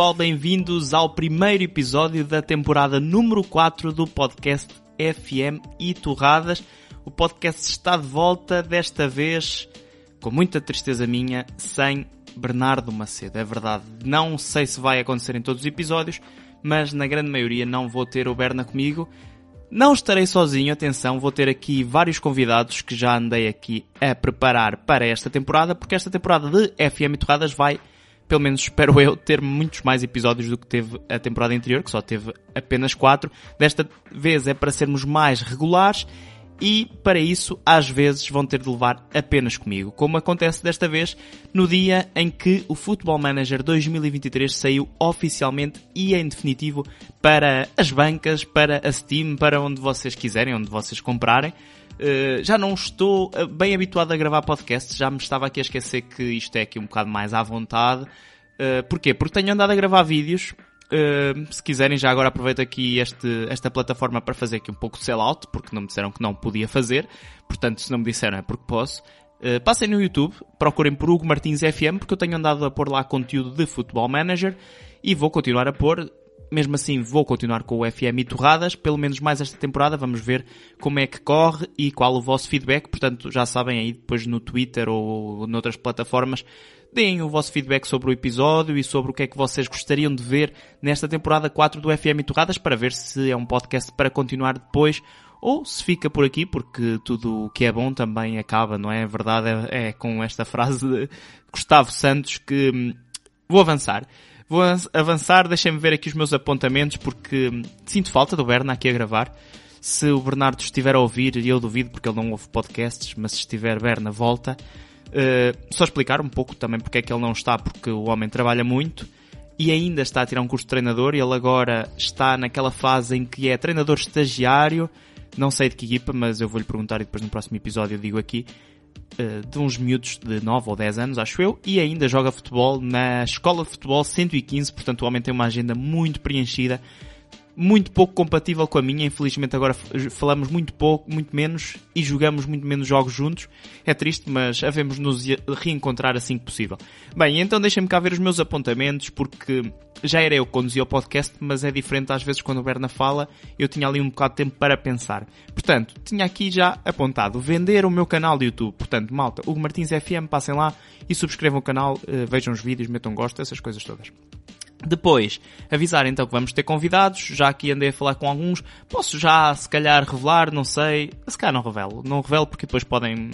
Pessoal, bem-vindos ao primeiro episódio da temporada número 4 do podcast FM e Torradas. O podcast está de volta, desta vez, com muita tristeza minha, sem Bernardo Macedo. É verdade, não sei se vai acontecer em todos os episódios, mas na grande maioria não vou ter o Berna comigo. Não estarei sozinho, atenção, vou ter aqui vários convidados que já andei aqui a preparar para esta temporada, porque esta temporada de FM Torradas vai, pelo menos espero eu, ter muitos mais episódios do que teve a temporada anterior, que só teve apenas quatro. Desta vez é para sermos mais regulares e para isso às vezes vão ter de levar apenas comigo, como acontece desta vez no dia em que o Football Manager 2023 saiu oficialmente e em definitivo para as bancas, para a Steam, para onde vocês quiserem, onde vocês comprarem. Uh, já não estou eh, bem habituado a gravar podcasts, já me estava aqui a esquecer que isto é aqui um bocado mais à vontade. Uh, porquê? Porque tenho andado a gravar vídeos Uh, se quiserem, já agora aproveito aqui este, esta plataforma para fazer aqui um pouco de sell-out, porque não me disseram que não podia fazer. Portanto, se não me disseram é porque posso. Uh, passem no YouTube, procurem por Hugo Martins FM, porque eu tenho andado a pôr lá conteúdo de Football Manager e vou continuar a pôr. Mesmo assim, vou continuar com o FM e torradas, pelo menos mais esta temporada. Vamos ver como é que corre e qual o vosso feedback. Portanto, já sabem aí depois no Twitter ou noutras plataformas Deem o vosso feedback sobre o episódio e sobre o que é que vocês gostariam de ver nesta temporada 4 do FM Torradas para ver se é um podcast para continuar depois ou se fica por aqui, porque tudo o que é bom também acaba, não é? A verdade é, é com esta frase de Gustavo Santos que hum, vou avançar. Vou avançar, deixem-me ver aqui os meus apontamentos porque sinto falta do Berna aqui a gravar. Se o Bernardo estiver a ouvir, e eu duvido porque ele não ouve podcasts, mas se estiver Berna, volta. Uh, só explicar um pouco também porque é que ele não está, porque o homem trabalha muito e ainda está a tirar um curso de treinador ele agora está naquela fase em que é treinador estagiário, não sei de que equipa, mas eu vou-lhe perguntar e depois no próximo episódio eu digo aqui, uh, de uns miúdos de 9 ou 10 anos, acho eu, e ainda joga futebol na Escola de Futebol 115, portanto o homem tem uma agenda muito preenchida muito pouco compatível com a minha. Infelizmente agora falamos muito pouco, muito menos e jogamos muito menos jogos juntos. É triste, mas havemos nos reencontrar assim que possível. Bem, então deixem-me cá ver os meus apontamentos porque já era eu que conduzia o podcast, mas é diferente às vezes quando o Berna fala, eu tinha ali um bocado de tempo para pensar. Portanto, tinha aqui já apontado vender o meu canal de YouTube. Portanto, malta, Hugo Martins FM, passem lá e subscrevam o canal, eh, vejam os vídeos, metam gosto, essas coisas todas. Depois, avisar então que vamos ter convidados, já aqui andei a falar com alguns, posso já se calhar revelar, não sei, se calhar não revelo, não revelo porque depois podem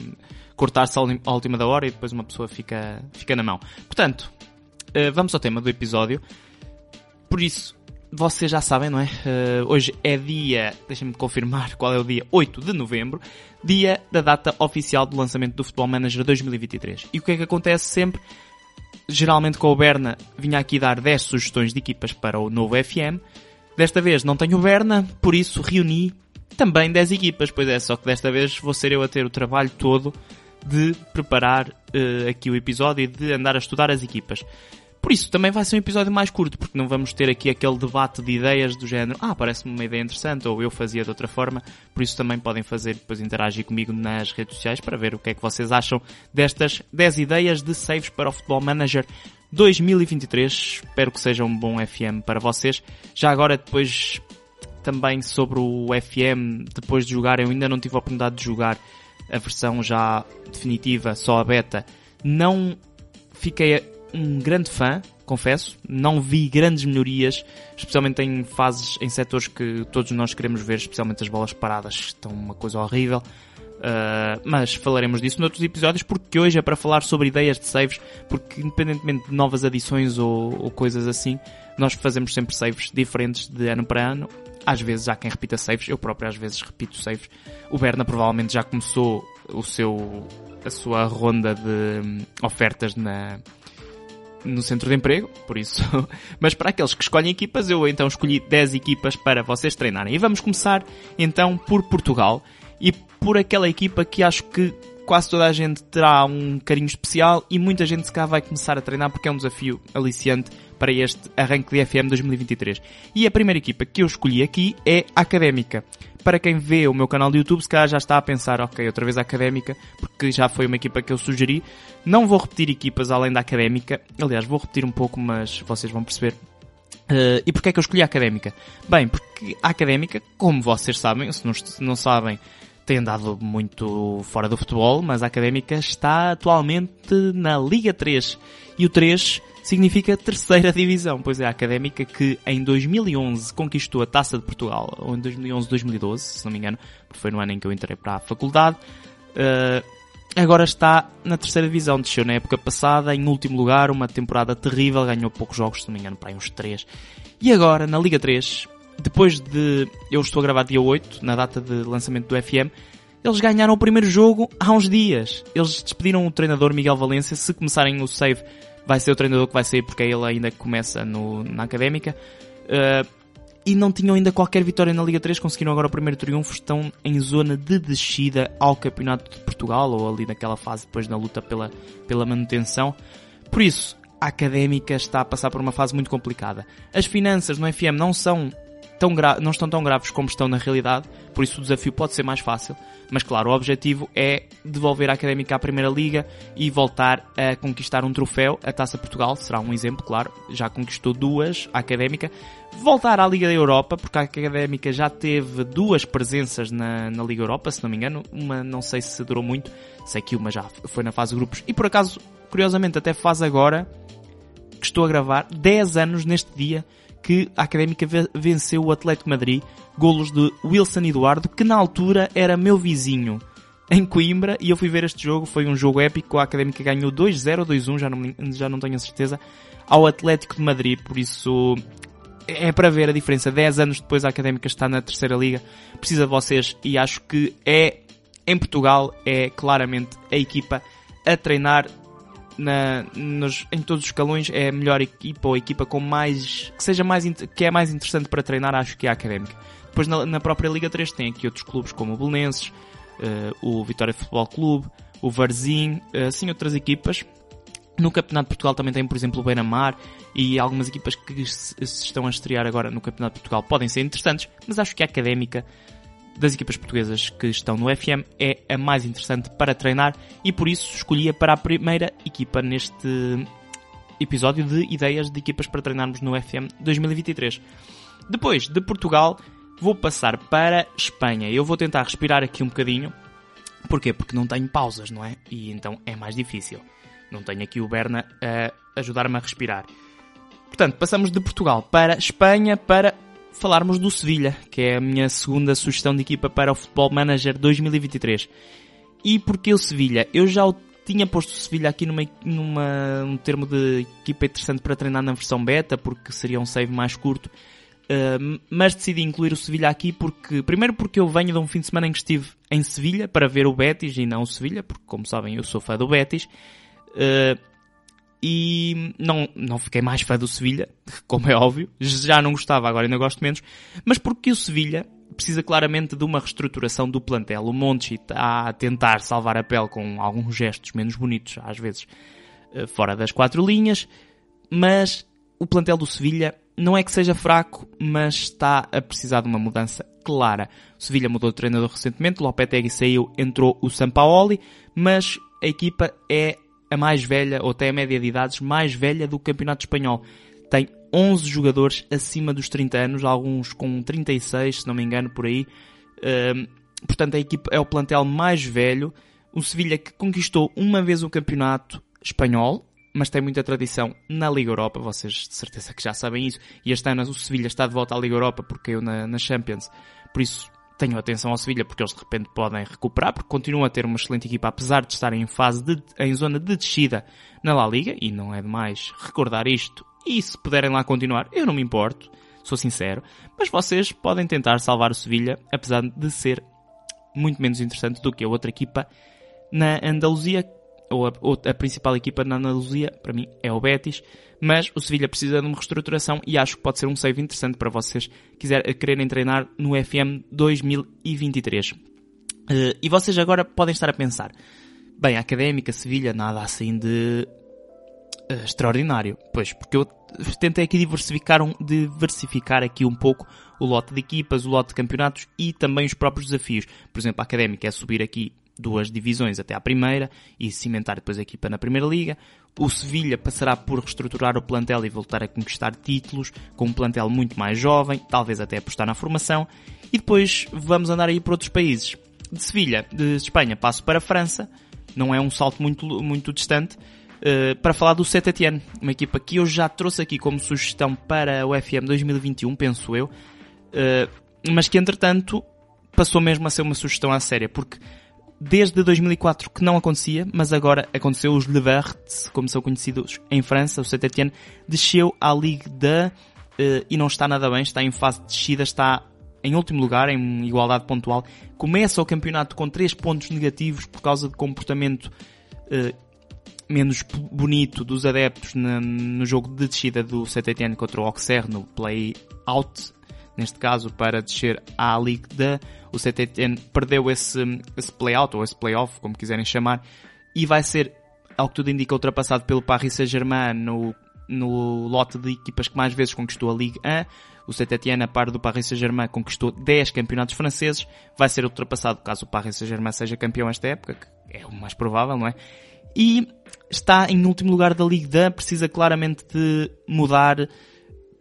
cortar-se à última da hora e depois uma pessoa fica, fica na mão. Portanto, eh, vamos ao tema do episódio. Por isso, vocês já sabem, não é? Eh, hoje é dia, deixem-me confirmar qual é o dia, 8 de novembro, dia da data oficial do lançamento do Football Manager 2023. E o que é que acontece sempre? Geralmente com o Berna vinha aqui dar 10 sugestões de equipas para o novo FM. Desta vez não tenho o Berna, por isso reuni também 10 equipas. Pois é, só que desta vez vou ser eu a ter o trabalho todo de preparar uh, aqui o episódio e de andar a estudar as equipas. Por isso, também vai ser um episódio mais curto, porque não vamos ter aqui aquele debate de ideias do género, ah, parece-me uma ideia interessante, ou eu fazia de outra forma. Por isso também podem fazer, depois interagir comigo nas redes sociais para ver o que é que vocês acham destas 10 ideias de saves para o Football Manager 2023. Espero que seja um bom FM para vocês. Já agora, depois, também sobre o FM, depois de jogar, eu ainda não tive a oportunidade de jogar a versão já definitiva, só a beta. Não fiquei um grande fã, confesso. Não vi grandes melhorias, especialmente em fases, em setores que todos nós queremos ver, especialmente as bolas paradas, estão uma coisa horrível. Uh, mas falaremos disso noutros episódios, porque hoje é para falar sobre ideias de saves, porque independentemente de novas adições ou, ou coisas assim, nós fazemos sempre saves diferentes de ano para ano. Às vezes há quem repita saves, eu próprio às vezes repito saves. O Berna provavelmente já começou o seu, a sua ronda de hum, ofertas na, no centro de emprego, por isso. Mas para aqueles que escolhem equipas, eu então escolhi 10 equipas para vocês treinarem. E vamos começar então por Portugal e por aquela equipa que acho que quase toda a gente terá um carinho especial e muita gente se cá vai começar a treinar porque é um desafio aliciante para este arranque de FM 2023. E a primeira equipa que eu escolhi aqui é a Académica. Para quem vê o meu canal de YouTube, se calhar já está a pensar, ok, outra vez a Académica, porque já foi uma equipa que eu sugeri. Não vou repetir equipas além da Académica. Aliás, vou repetir um pouco, mas vocês vão perceber. Uh, e porquê é que eu escolhi a Académica? Bem, porque a Académica, como vocês sabem, se não, se não sabem, tem andado muito fora do futebol, mas a Académica está atualmente na Liga 3. E o 3 significa terceira divisão, pois é a Académica que em 2011 conquistou a Taça de Portugal, ou em 2011, 2012, se não me engano, porque foi no ano em que eu entrei para a faculdade. Uh, agora está na terceira divisão, desceu na época passada em último lugar, uma temporada terrível, ganhou poucos jogos, se não me engano, para aí uns 3. E agora, na Liga 3, depois de, eu estou a gravar dia 8, na data de lançamento do FM, eles ganharam o primeiro jogo há uns dias. Eles despediram o treinador Miguel Valência, se começarem o save vai ser o treinador que vai sair porque ele ainda começa no, na académica. Uh, e não tinham ainda qualquer vitória na Liga 3, conseguiram agora o primeiro triunfo, estão em zona de descida ao Campeonato de Portugal, ou ali naquela fase depois na luta pela, pela manutenção. Por isso, a Académica está a passar por uma fase muito complicada. As finanças no FM não são tão não estão tão graves como estão na realidade, por isso o desafio pode ser mais fácil. Mas claro, o objetivo é devolver a Académica à Primeira Liga e voltar a conquistar um troféu. A Taça Portugal será um exemplo, claro, já conquistou duas, a Académica. Voltar à Liga da Europa, porque a Académica já teve duas presenças na, na Liga Europa, se não me engano. Uma não sei se durou muito, sei que uma já foi na fase de grupos. E por acaso, curiosamente, até faz agora, que estou a gravar, 10 anos neste dia que a Académica venceu o Atlético Madrid, golos de Wilson Eduardo, que na altura era meu vizinho em Coimbra, e eu fui ver este jogo, foi um jogo épico, a Académica ganhou 2-0 ou 2-1, já não, já não tenho a certeza, ao Atlético de Madrid, por isso é para ver a diferença. 10 anos depois a Académica está na terceira liga, precisa de vocês, e acho que é, em Portugal, é claramente a equipa a treinar na, nos, em todos os escalões é a melhor equipa ou a equipa com mais que seja mais que é mais interessante para treinar acho que é a Académica. Depois na, na própria Liga 3 tem aqui outros clubes como o Belenenses uh, o Vitória Futebol Clube o Varzim uh, assim outras equipas. No Campeonato de Portugal também tem, por exemplo, o Beira-Mar e algumas equipas que se, se estão a estrear agora no Campeonato de Portugal podem ser interessantes, mas acho que a Académica das equipas portuguesas que estão no FM é a mais interessante para treinar e por isso escolhia para a primeira equipa neste episódio de ideias de equipas para treinarmos no FM 2023. Depois de Portugal, vou passar para Espanha. Eu vou tentar respirar aqui um bocadinho. Porquê? Porque não tenho pausas, não é? E então é mais difícil. Não tenho aqui o Berna a ajudar-me a respirar. Portanto, passamos de Portugal para Espanha para falarmos do Sevilha, que é a minha segunda sugestão de equipa para o Futebol Manager 2023. E porquê o Sevilha? Eu já tinha posto o Sevilha aqui numa, numa um termo de equipa interessante para treinar na versão beta, porque seria um save mais curto. Uh, mas decidi incluir o Sevilha aqui porque, primeiro porque eu venho de um fim de semana em que estive em Sevilha para ver o Betis e não o Sevilha, porque como sabem eu sou fã do Betis. Uh, e não, não fiquei mais fã do Sevilha, como é óbvio, já não gostava, agora ainda gosto menos, mas porque o Sevilha precisa claramente de uma reestruturação do plantel. O Monchi está a tentar salvar a pele com alguns gestos menos bonitos, às vezes eh, fora das quatro linhas, mas o plantel do Sevilha não é que seja fraco, mas está a precisar de uma mudança clara. O Sevilha mudou de treinador recentemente, Lopetegui saiu, entrou o Sampaoli, mas a equipa é a mais velha, ou até a média de idades mais velha do Campeonato Espanhol. Tem 11 jogadores acima dos 30 anos, alguns com 36, se não me engano, por aí. Um, portanto, a equipa é o plantel mais velho. O Sevilha que conquistou uma vez o campeonato espanhol, mas tem muita tradição na Liga Europa, vocês de certeza que já sabem isso. E este ano o Sevilha está de volta à Liga Europa porque caiu na, na Champions. Por isso, tenham atenção ao Sevilha porque eles de repente podem recuperar, porque continuam a ter uma excelente equipa, apesar de estarem em fase de, em zona de descida na La Liga, e não é demais recordar isto, e se puderem lá continuar, eu não me importo, sou sincero, mas vocês podem tentar salvar o Sevilha, apesar de ser muito menos interessante do que a outra equipa na Andaluzia, ou a, ou a principal equipa na Andaluzia, para mim, é o Betis, mas o Sevilha precisa de uma reestruturação e acho que pode ser um save interessante para vocês quiser, quererem treinar no FM 2023. Uh, e vocês agora podem estar a pensar, Bem, a Académica, Sevilha, nada assim de uh, extraordinário. Pois, porque eu tentei aqui diversificar, um, diversificar aqui um pouco o lote de equipas, o lote de campeonatos e também os próprios desafios. Por exemplo, a Académica é subir aqui duas divisões até à primeira e cimentar depois a equipa na primeira liga. O Sevilha passará por reestruturar o plantel e voltar a conquistar títulos com um plantel muito mais jovem, talvez até apostar na formação. E depois vamos andar aí para outros países. De Sevilha, de Espanha, passo para a França. Não é um salto muito, muito distante. Uh, para falar do Saint uma equipa que eu já trouxe aqui como sugestão para o FM 2021, penso eu, uh, mas que entretanto passou mesmo a ser uma sugestão à séria, porque desde 2004 que não acontecia, mas agora aconteceu os Le Verts, como são conhecidos em França, o Saint-Étienne desceu à Ligue 2 uh, e não está nada bem, está em fase de descida, está em último lugar, em igualdade pontual. Começa o campeonato com 3 pontos negativos por causa de comportamento uh, menos bonito dos adeptos no, jogo de descida do Saint-Étienne contra o Auxerre no play-out, neste caso para descer à Ligue 2 o CTN perdeu esse, esse play-out ou esse play-off, como quiserem chamar, e vai ser, ao que tudo indica, ultrapassado pelo Paris Saint-Germain no, no lote de equipas que mais vezes conquistou a Ligue 1. O Saint-Étienne, a par do Paris Saint-Germain, conquistou 10 campeonatos franceses. Vai ser ultrapassado caso o Paris Saint-Germain seja campeão esta época, que é o mais provável, não é? E está em último lugar da Ligue 1, precisa claramente de mudar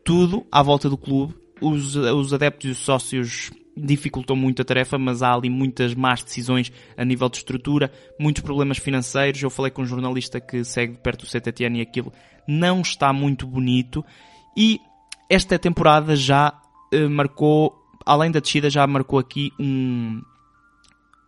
tudo à volta do clube. Os, os adeptos e os sócios dificultou muito a tarefa, mas há ali muitas más decisões a nível de estrutura, muitos problemas financeiros. Eu falei com um jornalista que segue de perto o CTTN e aquilo não está muito bonito. E esta temporada já uh, marcou, além da descida, já marcou aqui um,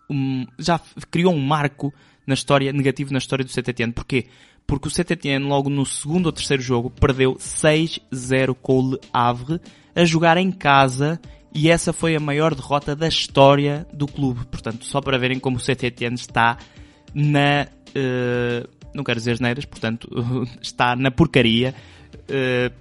um, já criou um marco na história, negativo na história do CTTN. Porquê? Porque o CTTN logo no segundo ou terceiro jogo perdeu 6-0 com o Le Havre a jogar em casa e essa foi a maior derrota da história do clube. Portanto, só para verem como o CTTN está na. Uh, não quero dizer neiras, portanto, está na porcaria. Uh,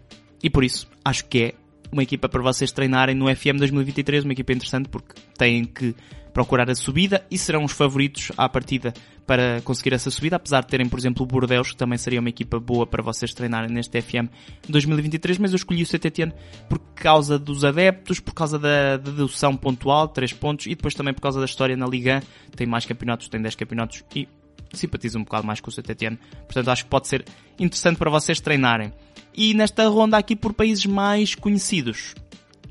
e por isso, acho que é uma equipa para vocês treinarem no FM 2023, uma equipa interessante porque têm que procurar a subida e serão os favoritos à partida para conseguir essa subida, apesar de terem, por exemplo, o Bordeaux, que também seria uma equipa boa para vocês treinarem neste FM 2023, mas eu escolhi o CTTN por causa dos adeptos, por causa da dedução pontual, 3 pontos, e depois também por causa da história na Liga, tem mais campeonatos, tem 10 campeonatos e simpatizo um bocado mais com o CTTN, portanto acho que pode ser interessante para vocês treinarem. E nesta ronda aqui por países mais conhecidos,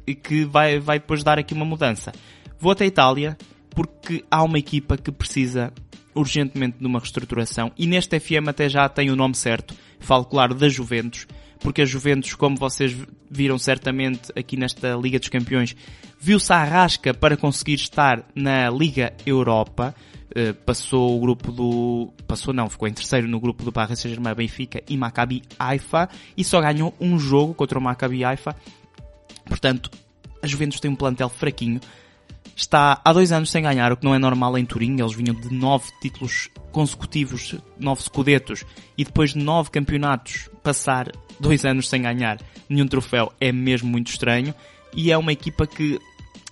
e que vai, vai depois dar aqui uma mudança. Vou até a Itália, porque há uma equipa que precisa urgentemente de uma reestruturação e neste FM até já tem o nome certo. Falo, claro, da Juventus, porque a Juventus, como vocês viram certamente aqui nesta Liga dos Campeões, viu-se à rasca para conseguir estar na Liga Europa. Uh, passou o grupo do... Passou não, ficou em terceiro no grupo do Paris Saint-Germain, Benfica e Maccabi Haifa e só ganhou um jogo contra o Maccabi Haifa. Portanto, a Juventus tem um plantel fraquinho, está há dois anos sem ganhar, o que não é normal em Turim. Eles vinham de nove títulos consecutivos, nove scudetos, e depois de nove campeonatos, passar dois anos sem ganhar nenhum troféu é mesmo muito estranho. E é uma equipa que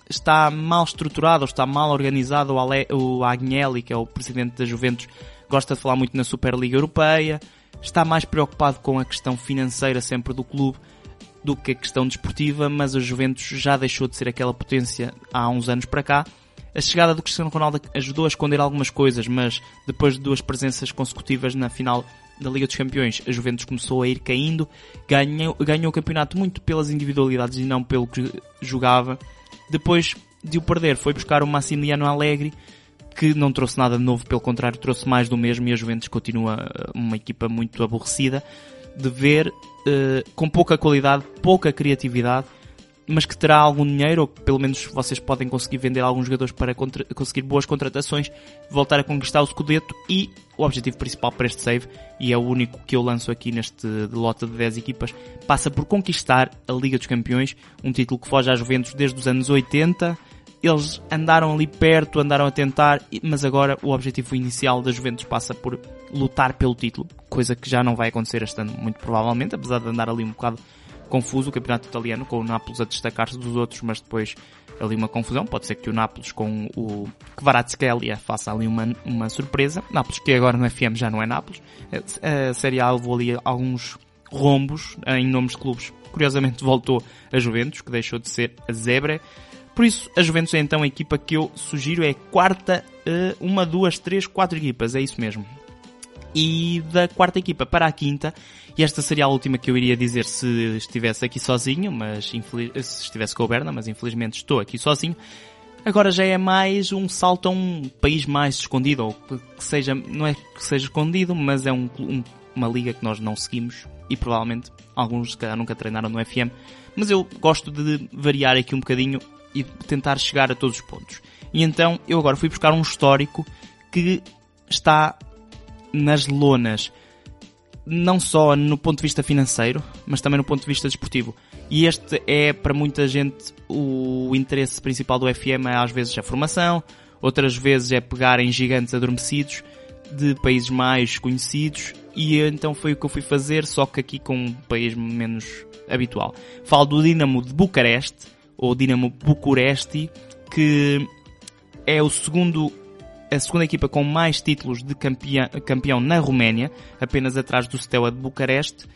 está mal estruturada, ou está mal organizada. O, Ale, o Agnelli, que é o presidente da Juventus, gosta de falar muito na Superliga Europeia. Está mais preocupado com a questão financeira sempre do clube do que a questão desportiva, mas a Juventus já deixou de ser aquela potência há uns anos para cá. A chegada do Cristiano Ronaldo ajudou a esconder algumas coisas, mas depois de duas presenças consecutivas na final da Liga dos Campeões, a Juventus começou a ir caindo, ganhou, ganhou o campeonato muito pelas individualidades e não pelo que jogava. Depois de o perder, foi buscar o Massimiliano Allegri, que não trouxe nada de novo, pelo contrário, trouxe mais do mesmo e a Juventus continua uma equipa muito aborrecida de ver uh, com pouca qualidade, pouca criatividade, mas que terá algum dinheiro, ou que pelo menos vocês podem conseguir vender alguns jogadores para conseguir boas contratações, voltar a conquistar o Scudetto e o objetivo principal para este save, e é o único que eu lanço aqui neste lote de 10 equipas, passa por conquistar a Liga dos Campeões, um título que foge às Juventus desde os anos 80, eles andaram ali perto, andaram a tentar, mas agora o objetivo inicial da Juventus passa por lutar pelo título, coisa que já não vai acontecer este ano, muito provavelmente, apesar de andar ali um bocado confuso o campeonato italiano, com o Nápoles a destacar-se dos outros, mas depois ali uma confusão. Pode ser que o Nápoles com o Kvaratskhelia faça ali uma, uma surpresa. Nápoles que agora no FM já não é Nápoles. A Série A levou ali alguns rombos em nomes de clubes. Curiosamente voltou a Juventus, que deixou de ser a Zebra. Por isso, a Juventus é então a equipa que eu sugiro, é quarta, eh, uma, duas, três, quatro equipas, é isso mesmo. E da quarta equipa para a quinta, e esta seria a última que eu iria dizer se estivesse aqui sozinho, mas se estivesse com o Berna, mas infelizmente estou aqui sozinho. Agora já é mais um salto a um país mais escondido, ou que seja, não é que seja escondido, mas é um, um, uma liga que nós não seguimos e provavelmente alguns se calhar nunca treinaram no FM. Mas eu gosto de variar aqui um bocadinho e tentar chegar a todos os pontos. E então eu agora fui buscar um histórico que está nas lonas, não só no ponto de vista financeiro, mas também no ponto de vista desportivo. E este é para muita gente o interesse principal do FM é às vezes a formação, outras vezes é pegar em gigantes adormecidos de países mais conhecidos e então foi o que eu fui fazer, só que aqui com um país menos habitual. Falo do Dinamo de Bucareste, ou Dinamo Bucuresti, que é o segundo a segunda equipa com mais títulos de campeão, campeão na Roménia, apenas atrás do Steaua de Bucareste,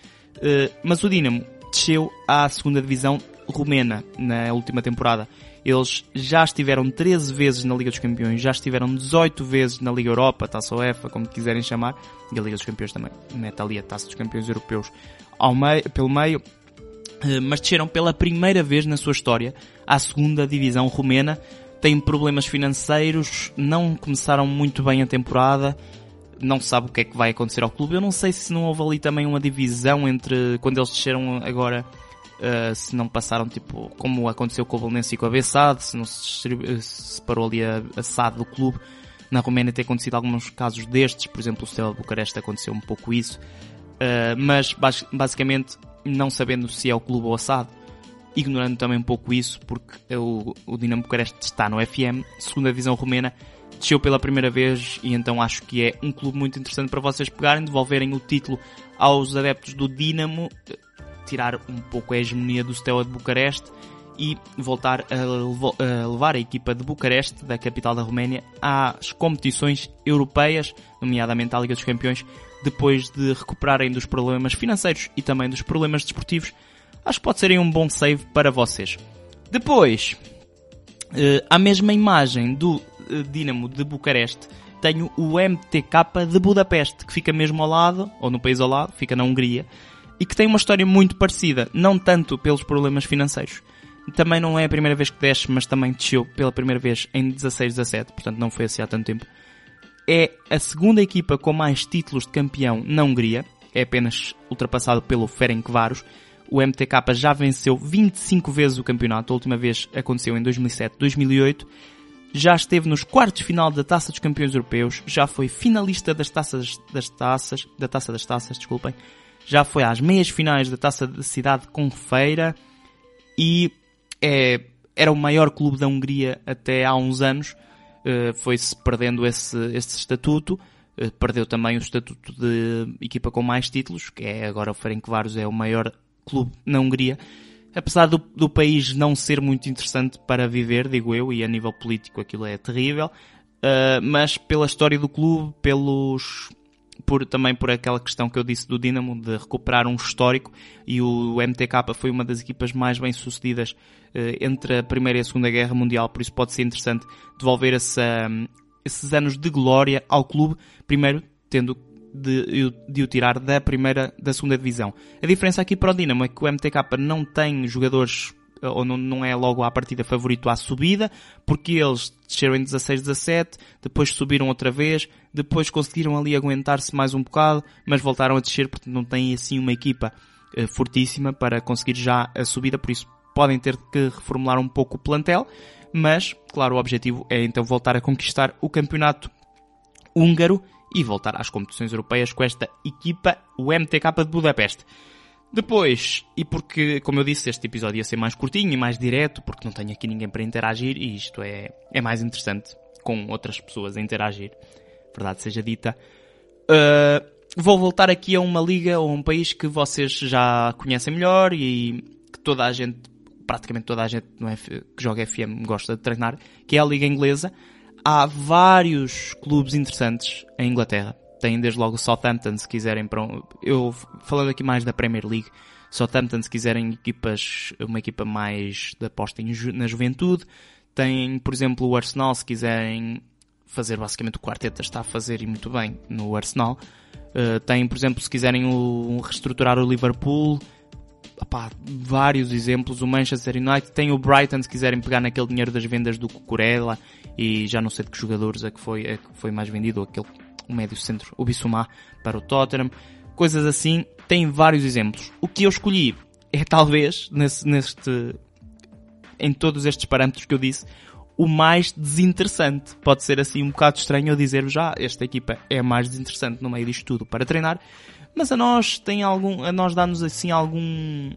eh, mas o Dinamo desceu à segunda divisão romena na última temporada. Eles já estiveram 13 vezes na Liga dos Campeões, já estiveram 18 vezes na Liga Europa, Taça UEFA, como quiserem chamar, e a Liga dos Campeões também, mete ali a Taça dos Campeões Europeus ao meio, pelo meio, mas desceram pela primeira vez na sua história à segunda divisão romena. Têm problemas financeiros, não começaram muito bem a temporada, não sabe o que é que vai acontecer ao clube. Eu não sei se não houve ali também uma divisão entre quando eles desceram agora, uh, se não passaram tipo como aconteceu com o Belenense e com a Bessade, se não se separou ali a, a SAD do clube. Na Roménia tem acontecido alguns casos destes, por exemplo, o Steaua Bucareste aconteceu um pouco isso. Uh, mas basicamente não sabendo se é o clube ou assado, ignorando também um pouco isso, porque o, o Dinamo Bucareste está no FM, segunda divisão romena, desceu pela primeira vez e então acho que é um clube muito interessante para vocês pegarem, devolverem o título aos adeptos do Dinamo, tirar um pouco a hegemonia do Steaua de Bucareste e voltar a levar a equipa de Bucareste, da capital da Roménia, às competições europeias, nomeadamente à Liga dos Campeões, depois de recuperarem dos problemas financeiros e também dos problemas desportivos, acho que pode ser um bom save para vocês. Depois, a mesma imagem do uh, Dinamo de Bucareste, tenho o MTK de Budapeste, que fica mesmo ao lado, ou no país ao lado, fica na Hungria, e que tem uma história muito parecida, não tanto pelos problemas financeiros. Também não é a primeira vez que desce, mas também desceu pela primeira vez em 16-17, portanto não foi assim há tanto tempo é a segunda equipa com mais títulos de campeão na Hungria, é apenas ultrapassado pelo Ferencváros. O MTK já venceu 25 vezes o campeonato, a última vez aconteceu em 2007-2008. Já esteve nos quartos de final da Taça dos Campeões Europeus, já foi finalista das taças das taças, da Taça das Taças, desculpem. Já foi às meias finais da Taça da Cidade com Feira e é, era o maior clube da Hungria até há uns anos foi-se perdendo esse, esse estatuto. Uh, perdeu também o estatuto de equipa com mais títulos, que é agora o Ferencváros é o maior clube na Hungria. Apesar do, do país não ser muito interessante para viver, digo eu, e a nível político aquilo é terrível, uh, mas pela história do clube, pelos, por, também por aquela questão que eu disse do Dinamo, de recuperar um histórico, e o MTK foi uma das equipas mais bem sucedidas eh, entre a Primeira e a Segunda Guerra Mundial, por isso pode ser interessante devolver essa, esses anos de glória ao clube, primeiro tendo de, de, o tirar da primeira, da segunda divisão. A diferença aqui para o Dinamo é que o MTK não tem jogadores ou não, não é logo à partida favorito à subida, porque eles desceram em 16-17, depois subiram outra vez, depois conseguiram ali aguentar-se mais um bocado, mas voltaram a descer porque não têm assim uma equipa uh, fortíssima para conseguir já a subida, por isso podem ter que reformular um pouco o plantel, mas, claro, o objetivo é então voltar a conquistar o campeonato húngaro e voltar às competições europeias com esta equipa, o MTK de Budapeste. Depois, e porque, como eu disse, este episódio ia ser mais curtinho e mais direto, porque não tenho aqui ninguém para interagir e isto é, é mais interessante com outras pessoas a interagir, verdade seja dita. Uh, vou voltar aqui a uma liga ou a um país que vocês já conhecem melhor e que toda a gente, praticamente toda a gente é, que joga FM gosta de treinar, que é a liga inglesa. Há vários clubes interessantes em Inglaterra. Tem desde logo o Southampton, se quiserem para um, eu falando aqui mais da Premier League, Southampton se quiserem equipas, uma equipa mais de aposta na juventude. Tem, por exemplo, o Arsenal, se quiserem fazer basicamente o quarteto está a fazer e muito bem no Arsenal. Uh, tem, por exemplo, se quiserem o, reestruturar o Liverpool, vários exemplos. O Manchester United tem o Brighton, se quiserem pegar naquele dinheiro das vendas do Cucurella e já não sei de que jogadores é que foi, é que foi mais vendido, aquele o médio centro, o Bissouma, para o Tottenham. Coisas assim, tem vários exemplos. O que eu escolhi é talvez, nesse, neste, em todos estes parâmetros que eu disse, o mais desinteressante. Pode ser assim um bocado estranho eu dizer já, esta equipa é a mais desinteressante no meio disto tudo para treinar, mas a nós tem algum, a nós dá-nos assim algum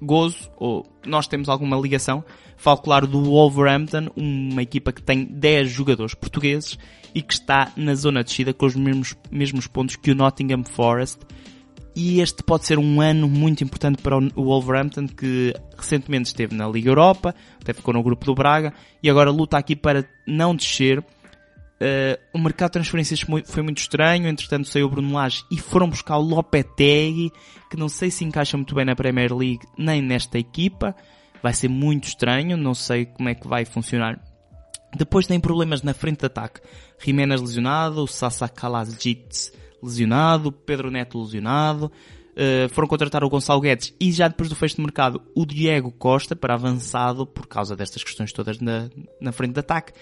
gozo, ou nós temos alguma ligação. Falo claro do Wolverhampton, uma equipa que tem 10 jogadores portugueses e que está na zona de descida com os mesmos, mesmos pontos que o Nottingham Forest e este pode ser um ano muito importante para o Wolverhampton que recentemente esteve na Liga Europa, até ficou no grupo do Braga e agora luta aqui para não descer. Uh, o mercado de transferências foi muito estranho, entretanto saiu o Bruno Lage e foram buscar o Lopetegui, que não sei se encaixa muito bem na Premier League nem nesta equipa. Vai ser muito estranho, não sei como é que vai funcionar. Depois tem problemas na frente de ataque. Jiménez lesionado, Sasa Kalajdzic lesionado, Pedro Neto lesionado, uh, foram contratar o Gonçalo Guedes e já depois do fecho de mercado o Diego Costa para avançado por causa destas questões todas na, na frente de ataque.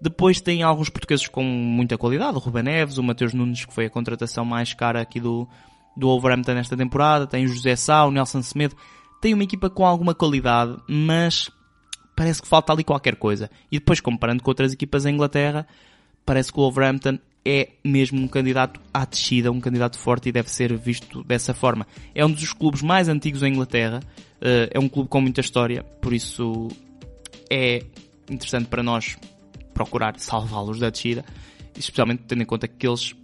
Depois tem alguns portugueses com muita qualidade, o Ruben Neves, o Mateus Nunes, que foi a contratação mais cara aqui do, do Wolverhampton nesta temporada, tem o José Sá, o Nelson Semedo, tem uma equipa com alguma qualidade, mas parece que falta ali qualquer coisa. E depois, comparando com outras equipas em Inglaterra, parece que o Wolverhampton é mesmo um candidato à descida, um candidato forte e deve ser visto dessa forma. É um dos clubes mais antigos em Inglaterra, eh, é um clube com muita história, por isso é interessante para nós procurar salvá-los da descida, especialmente tendo em conta que eles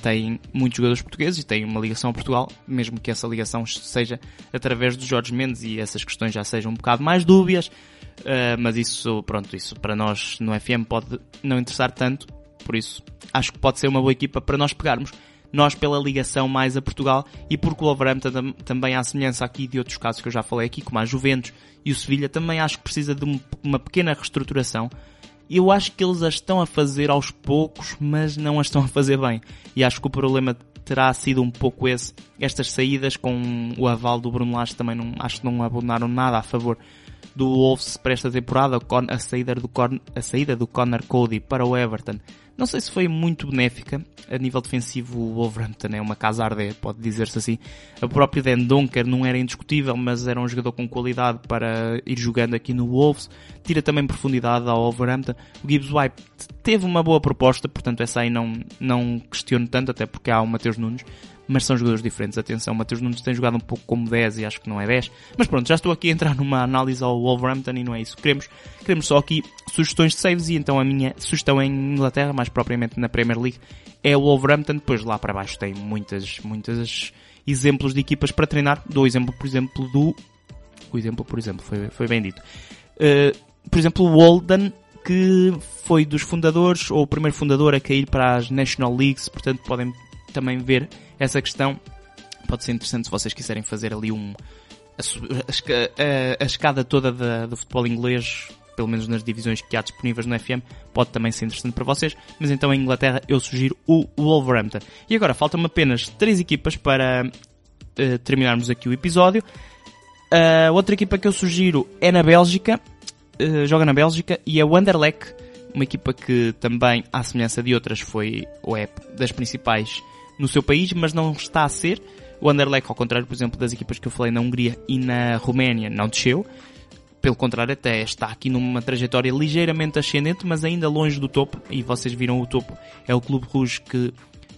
têm muitos jogadores portugueses e têm uma ligação a Portugal, mesmo que essa ligação seja através dos Jorge Mendes e essas questões já sejam um bocado mais dúbias, uh, mas isso, pronto, isso para nós no FM pode não interessar tanto, por isso acho que pode ser uma boa equipa para nós pegarmos. Nós pela ligação mais a Portugal e porque o Wolverhampton também à semelhança aqui de outros casos que eu já falei aqui, como a Juventus e o Sevilha, também acho que precisa de uma pequena reestruturação. Eu acho que eles a estão a fazer aos poucos, mas não a estão a fazer bem. E acho que o problema terá sido um pouco esse. Estas saídas com o aval do Bruno Lage também não, acho que não abonaram nada a favor do Wolves para esta temporada, a saída do, a saída do Connor Cody para o Everton não sei se foi muito benéfica. A nível defensivo, o Wolverhampton é uma casa arder, pode dizer-se assim. O próprio Dan Dunker não era indiscutível, mas era um jogador com qualidade para ir jogando aqui no Wolves. Tira também profundidade ao Wolverhampton. O Gibbs White teve uma boa proposta, portanto essa aí não, não questiono tanto, até porque há o Mateus Nunes mas são jogadores diferentes. Atenção, Matheus Nunes tem jogado um pouco como 10 e acho que não é 10. Mas pronto, já estou aqui a entrar numa análise ao Wolverhampton e não é isso. Queremos, queremos só aqui sugestões de saves e então a minha sugestão em Inglaterra, mais propriamente na Premier League, é o Wolverhampton. Depois lá para baixo tem muitas, muitas exemplos de equipas para treinar. Dou o exemplo, por exemplo, do... O exemplo, por exemplo, foi, foi bem dito. Uh, por exemplo, o Walden, que foi dos fundadores, ou o primeiro fundador a cair para as National Leagues, portanto podem também ver essa questão. Pode ser interessante se vocês quiserem fazer ali um, a, a, a escada toda da, do futebol inglês, pelo menos nas divisões que há disponíveis no FM, pode também ser interessante para vocês. Mas então em Inglaterra eu sugiro o Wolverhampton. E agora faltam-me apenas três equipas para uh, terminarmos aqui o episódio. Uh, outra equipa que eu sugiro é na Bélgica, uh, joga na Bélgica e é o Anderlecht, uma equipa que também, à semelhança de outras, foi ou é das principais no seu país, mas não está a ser. O Anderlecht, ao contrário, por exemplo, das equipas que eu falei na Hungria e na Roménia, não desceu. Pelo contrário, até está aqui numa trajetória ligeiramente ascendente, mas ainda longe do topo. E vocês viram o topo. É o Clube Rouge que,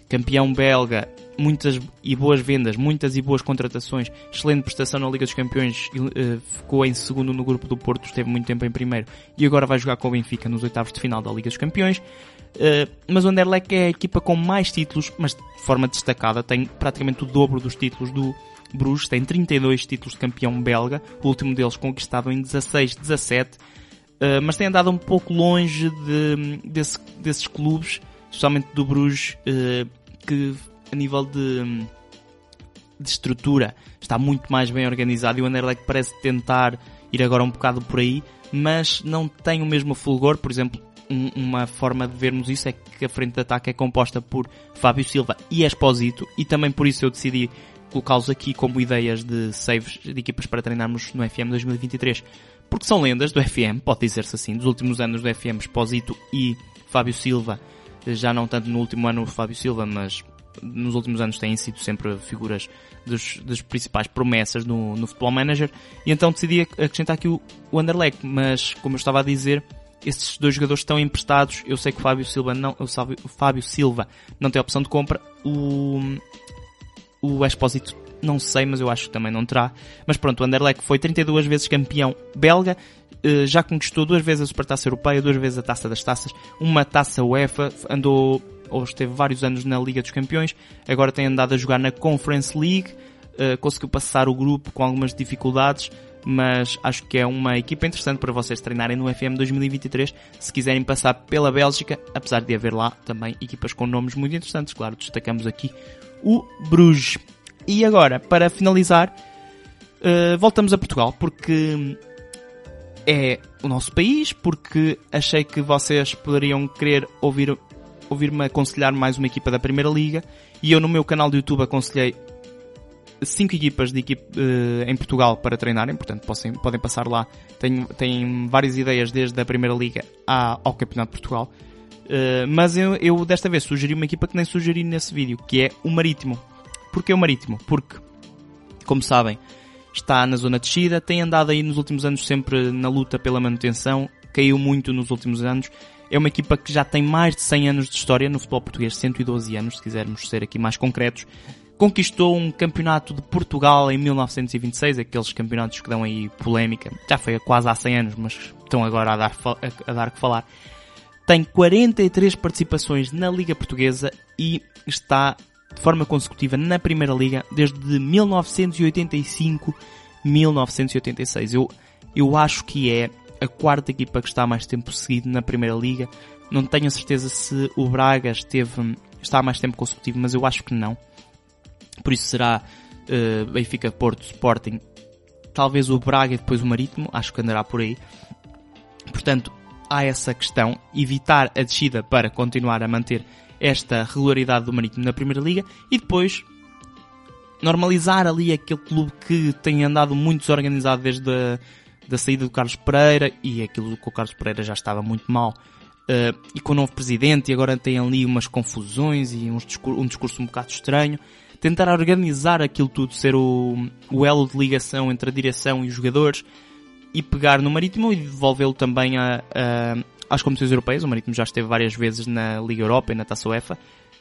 campeão belga, muitas e boas vendas, muitas e boas contratações, excelente prestação na Liga dos Campeões, uh, ficou em segundo no grupo do Porto, esteve muito tempo em primeiro e agora vai jogar com o Benfica nos oitavos de final da Liga dos Campeões. Uh, mas o Anderlecht é a equipa com mais títulos, mas de forma destacada, tem praticamente o dobro dos títulos do Bruges, tem 32 títulos de campeão belga, o último deles conquistado em 16-17, uh, mas tem andado um pouco longe de, desse, desses clubes, especialmente do Bruges, uh, que a nível de, de estrutura está muito mais bem organizado e o Anderlecht parece tentar ir agora um bocado por aí, mas não tem o mesmo fulgor, por exemplo, um, uma forma de vermos isso é que a frente de ataque é composta por Fábio Silva e Esposito e também por isso eu decidi colocá-los aqui como ideias de saves de equipas para treinarmos no FM 2023 porque são lendas do FM, pode dizer-se assim, dos últimos anos do FM, Esposito e Fábio Silva, já não tanto no último ano Fábio Silva, mas nos últimos anos têm sido sempre figuras dos, das principais promessas no, no Futebol Manager, e então decidi acrescentar aqui o, o Underleg, mas como eu estava a dizer, esses dois jogadores estão emprestados. Eu sei que o Fábio Silva não, o Fábio, o Fábio Silva não tem opção de compra. O, o Exposito não sei, mas eu acho que também não terá. Mas pronto, o Anderlecht foi 32 vezes campeão belga, eh, já conquistou duas vezes a Supertaça Europeia, duas vezes a Taça das Taças, uma Taça UEFA, andou ou esteve vários anos na Liga dos Campeões, agora tem andado a jogar na Conference League, eh, conseguiu passar o grupo com algumas dificuldades, mas acho que é uma equipa interessante para vocês treinarem no FM 2023 se quiserem passar pela Bélgica, apesar de haver lá também equipas com nomes muito interessantes, claro, destacamos aqui o Bruges. E agora, para finalizar, uh, voltamos a Portugal, porque é o nosso país, porque achei que vocês poderiam querer ouvir ouvir-me aconselhar mais uma equipa da Primeira Liga e eu no meu canal do YouTube aconselhei cinco equipas de equipe, uh, em Portugal para treinarem, portanto possam, podem passar lá. Tenho, várias ideias desde a Primeira Liga ao Campeonato de Portugal. Uh, mas eu, eu, desta vez sugeri uma equipa que nem sugeri nesse vídeo, que é o Marítimo. Porquê o Marítimo? Porque, como sabem, está na zona de descida, tem andado aí nos últimos anos sempre na luta pela manutenção, caiu muito nos últimos anos. É uma equipa que já tem mais de 100 anos de história no futebol português, 112 anos, se quisermos ser aqui mais concretos conquistou um campeonato de Portugal em 1926, aqueles campeonatos que dão aí polémica. Já foi quase há 100 anos, mas estão agora a dar, a dar que falar. Tem 43 participações na Liga Portuguesa e está de forma consecutiva na Primeira Liga desde 1985-1986. Eu, eu acho que é a quarta equipa que está mais tempo seguido na Primeira Liga. Não tenho certeza se o Braga esteve, está mais tempo consecutivo, mas eu acho que não por isso será uh, Benfica, Porto, Sporting, talvez o Braga e depois o Marítimo, acho que andará por aí. Portanto, há essa questão, evitar a descida para continuar a manter esta regularidade do Marítimo na Primeira Liga e depois normalizar ali aquele clube que tem andado muito desorganizado desde a da saída do Carlos Pereira e aquilo que o Carlos Pereira já estava muito mal uh, e com o novo presidente e agora tem ali umas confusões e um discurso, um discurso um bocado estranho tentar organizar aquilo tudo, ser o, o elo de ligação entre a direção e os jogadores e pegar no Marítimo e devolvê-lo também a, a, às competições europeias. O Marítimo já esteve várias vezes na Liga Europa e na Taça UEFA.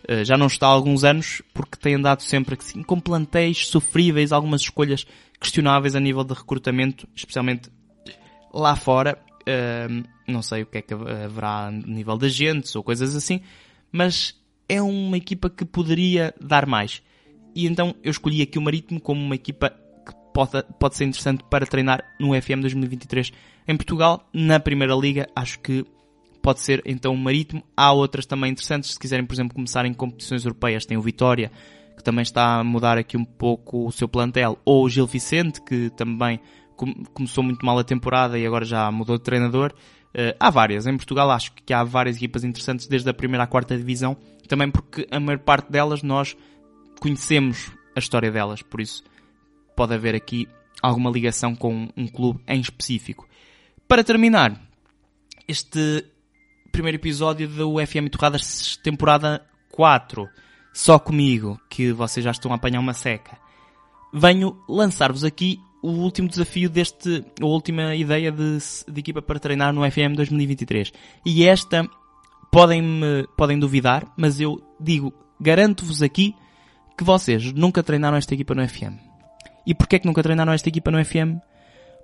Uh, já não está há alguns anos porque tem andado sempre assim, com plantéis sofríveis, algumas escolhas questionáveis a nível de recrutamento, especialmente lá fora. Uh, não sei o que é que haverá a nível de agentes ou coisas assim, mas é uma equipa que poderia dar mais e então eu escolhi aqui o Marítimo como uma equipa que pode, pode ser interessante para treinar no FM 2023 em Portugal. Na Primeira Liga, acho que pode ser então o Marítimo. Há outras também interessantes, se quiserem, por exemplo, começar em competições europeias, tem o Vitória, que também está a mudar aqui um pouco o seu plantel, ou o Gil Vicente, que também começou muito mal a temporada e agora já mudou de treinador. Uh, há várias. Em Portugal acho que há várias equipas interessantes desde a primeira à quarta divisão, também porque a maior parte delas nós conhecemos a história delas, por isso pode haver aqui alguma ligação com um clube em específico. Para terminar, este primeiro episódio do FM Torradas temporada 4, só comigo, que vocês já estão a apanhar uma seca, venho lançar-vos aqui o último desafio deste, a última ideia de, de equipa para treinar no FM 2023. E esta, podem, podem duvidar, mas eu digo, garanto-vos aqui que vocês nunca treinaram esta equipa no FM. E porquê que nunca treinaram esta equipa no FM?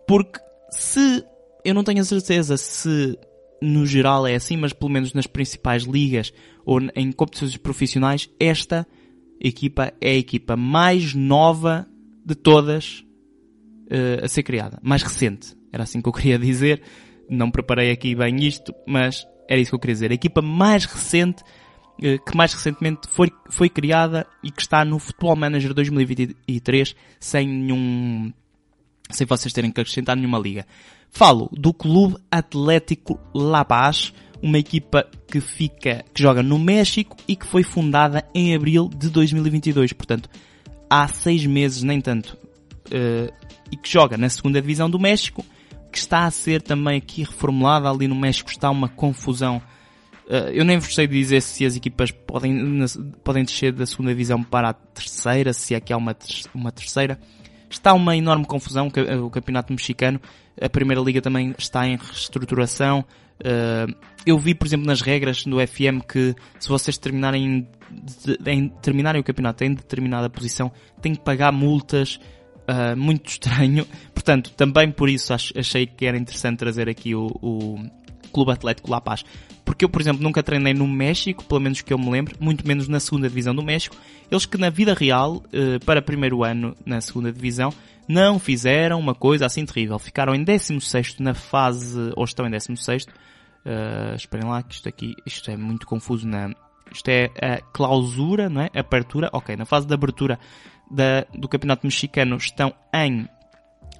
Porque se eu não tenho a certeza se no geral é assim, mas pelo menos nas principais ligas ou em competições profissionais, esta equipa é a equipa mais nova de todas uh, a ser criada. Mais recente. Era assim que eu queria dizer. Não preparei aqui bem isto, mas era isso que eu queria dizer. A equipa mais recente, que mais recentemente foi, foi criada e que está no Football Manager 2023 sem nenhum, sem vocês terem que acrescentar nenhuma liga. Falo do Clube Atlético La Paz, uma equipa que fica, que joga no México e que foi fundada em abril de 2022. Portanto, há seis meses, nem tanto, uh, e que joga na segunda divisão do México, que está a ser também aqui reformulada. Ali no México está uma confusão. Uh, eu nem vos sei dizer se as equipas podem, podem descer da segunda divisão para a terceira, se é há uma, uma terceira. Está uma enorme confusão, o campeonato mexicano. A primeira liga também está em reestruturação. Uh, eu vi, por exemplo, nas regras do FM que se vocês terminarem, em, terminarem o campeonato em determinada posição, têm que pagar multas. Muito estranho. Portanto, também por isso achei que era interessante trazer aqui o, o Clube Atlético La Paz. Porque eu, por exemplo, nunca treinei no México, pelo menos que eu me lembro, muito menos na segunda divisão do México. Eles que na vida real, uh, para primeiro ano na segunda divisão, não fizeram uma coisa assim terrível. Ficaram em 16 na fase, ou estão em 16 Uh, esperem lá que isto aqui, isto é muito confuso na, isto é a clausura, não é? Apertura, ok, na fase de abertura da, do Campeonato Mexicano estão em,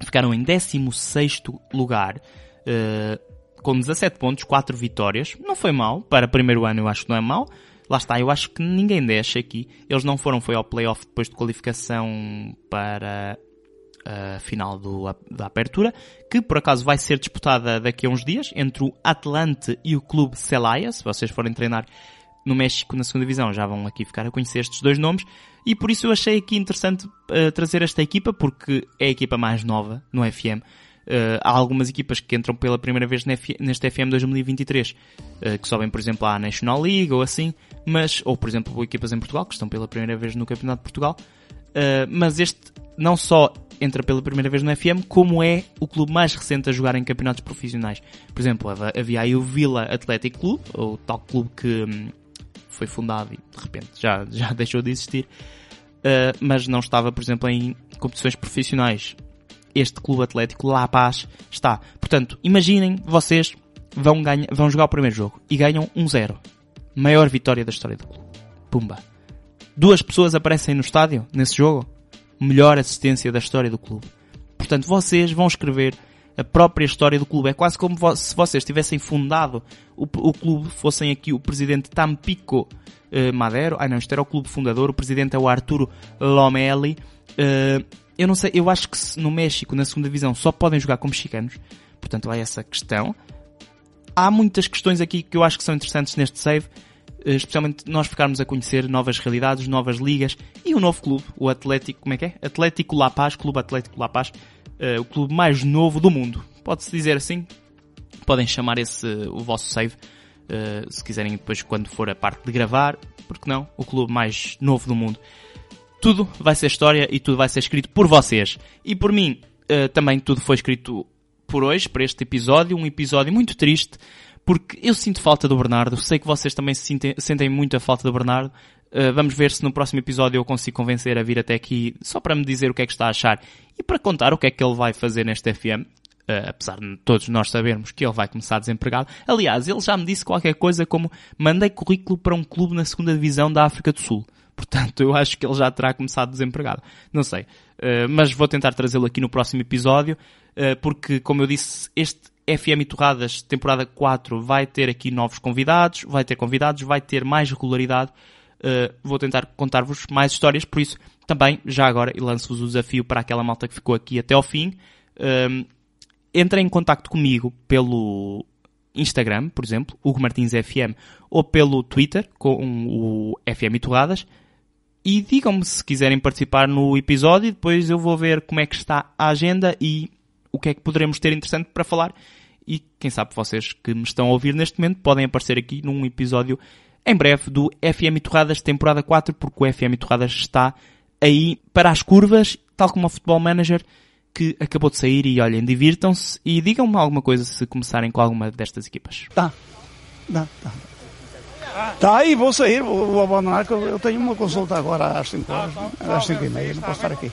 ficaram em 16 lugar, uh, com 17 pontos, 4 vitórias, não foi mal, para primeiro ano eu acho que não é mal, lá está, eu acho que ninguém deixa aqui, eles não foram, foi ao playoff depois de qualificação para a final do, da apertura, que por acaso vai ser disputada daqui a uns dias entre o Atlante e o Clube Celaya. Se vocês forem treinar no México na segunda divisão, já vão aqui ficar a conhecer estes dois nomes. E por isso eu achei aqui interessante uh, trazer esta equipa, porque é a equipa mais nova no FM. Uh, há algumas equipas que entram pela primeira vez neste FM 2023, uh, que sobem, por exemplo, à National League ou assim, mas, ou por exemplo, equipas em Portugal, que estão pela primeira vez no Campeonato de Portugal. Uh, mas este não só entra pela primeira vez no FM, como é o clube mais recente a jogar em campeonatos profissionais. Por exemplo, havia aí o Villa Athletic Club, o tal clube que hum, foi fundado e de repente já, já deixou de existir, uh, mas não estava, por exemplo, em competições profissionais. Este clube atlético, La Paz, está. Portanto, imaginem vocês vão, ganha, vão jogar o primeiro jogo e ganham 1-0. Maior vitória da história do clube. Pumba. Duas pessoas aparecem no estádio nesse jogo melhor assistência da história do clube. Portanto, vocês vão escrever a própria história do clube. É quase como se vocês tivessem fundado o, o clube, fossem aqui o presidente Tampico uh, Madero. Ah não, isto era o clube fundador, o presidente é o Arturo Lomeli. Uh, eu não sei, eu acho que no México, na segunda divisão, só podem jogar com mexicanos. Portanto, há essa questão. Há muitas questões aqui que eu acho que são interessantes neste save. Eh, especialmente nós ficarmos a conhecer novas realidades, novas ligas e um novo clube, o Atlético, como é que é? Atlético La Paz, Clube Atlético La Paz, uh, o clube mais novo do mundo. Pode-se dizer assim. Podem chamar esse o vosso save, uh, se quiserem depois quando for a parte de gravar, porque não? O clube mais novo do mundo. Tudo vai ser história e tudo vai ser escrito por vocês. E por mim, uh, também tudo foi escrito por hoje, para este episódio, um episódio muito triste, porque eu sinto falta do Bernardo, sei que vocês também se sentem, sentem muita falta do Bernardo. Uh, vamos ver se no próximo episódio eu consigo convencer a vir até aqui só para me dizer o que é que está a achar e para contar o que é que ele vai fazer neste FM. Uh, eh, apesar de todos nós sabermos que ele vai começar desempregado. Aliás, ele já me disse qualquer coisa como mandei currículo para um clube na segunda divisão da África do Sul. Portanto, eu acho que ele já terá começado desempregado. Não sei. Uh, mas vou tentar trazê-lo aqui no próximo episódio, uh, porque, como eu disse, este FM Torradas, temporada 4, vai ter aqui novos convidados, vai ter convidados, vai ter mais regularidade. Uh, vou tentar contar-vos mais histórias, por isso também, já agora, lanço-vos o desafio para aquela malta que ficou aqui até ao fim. Uh, entrem em contato comigo pelo Instagram, por exemplo, Hugo Martins FM, ou pelo Twitter, com o FM Torradas, e digam-me se quiserem participar no episódio, depois eu vou ver como é que está a agenda e o que é que poderemos ter interessante para falar e quem sabe vocês que me estão a ouvir neste momento podem aparecer aqui num episódio em breve do FM Torradas temporada 4 porque o FM Torradas está aí para as curvas, tal como o Futebol Manager que acabou de sair e olhem, divirtam-se e digam-me alguma coisa se começarem com alguma destas equipas. Tá. Tá, tá. Tá, aí vou sair, vou, vou abandonar, que eu, eu tenho uma consulta agora às 5 horas, às 5 e meia, não posso estar aqui.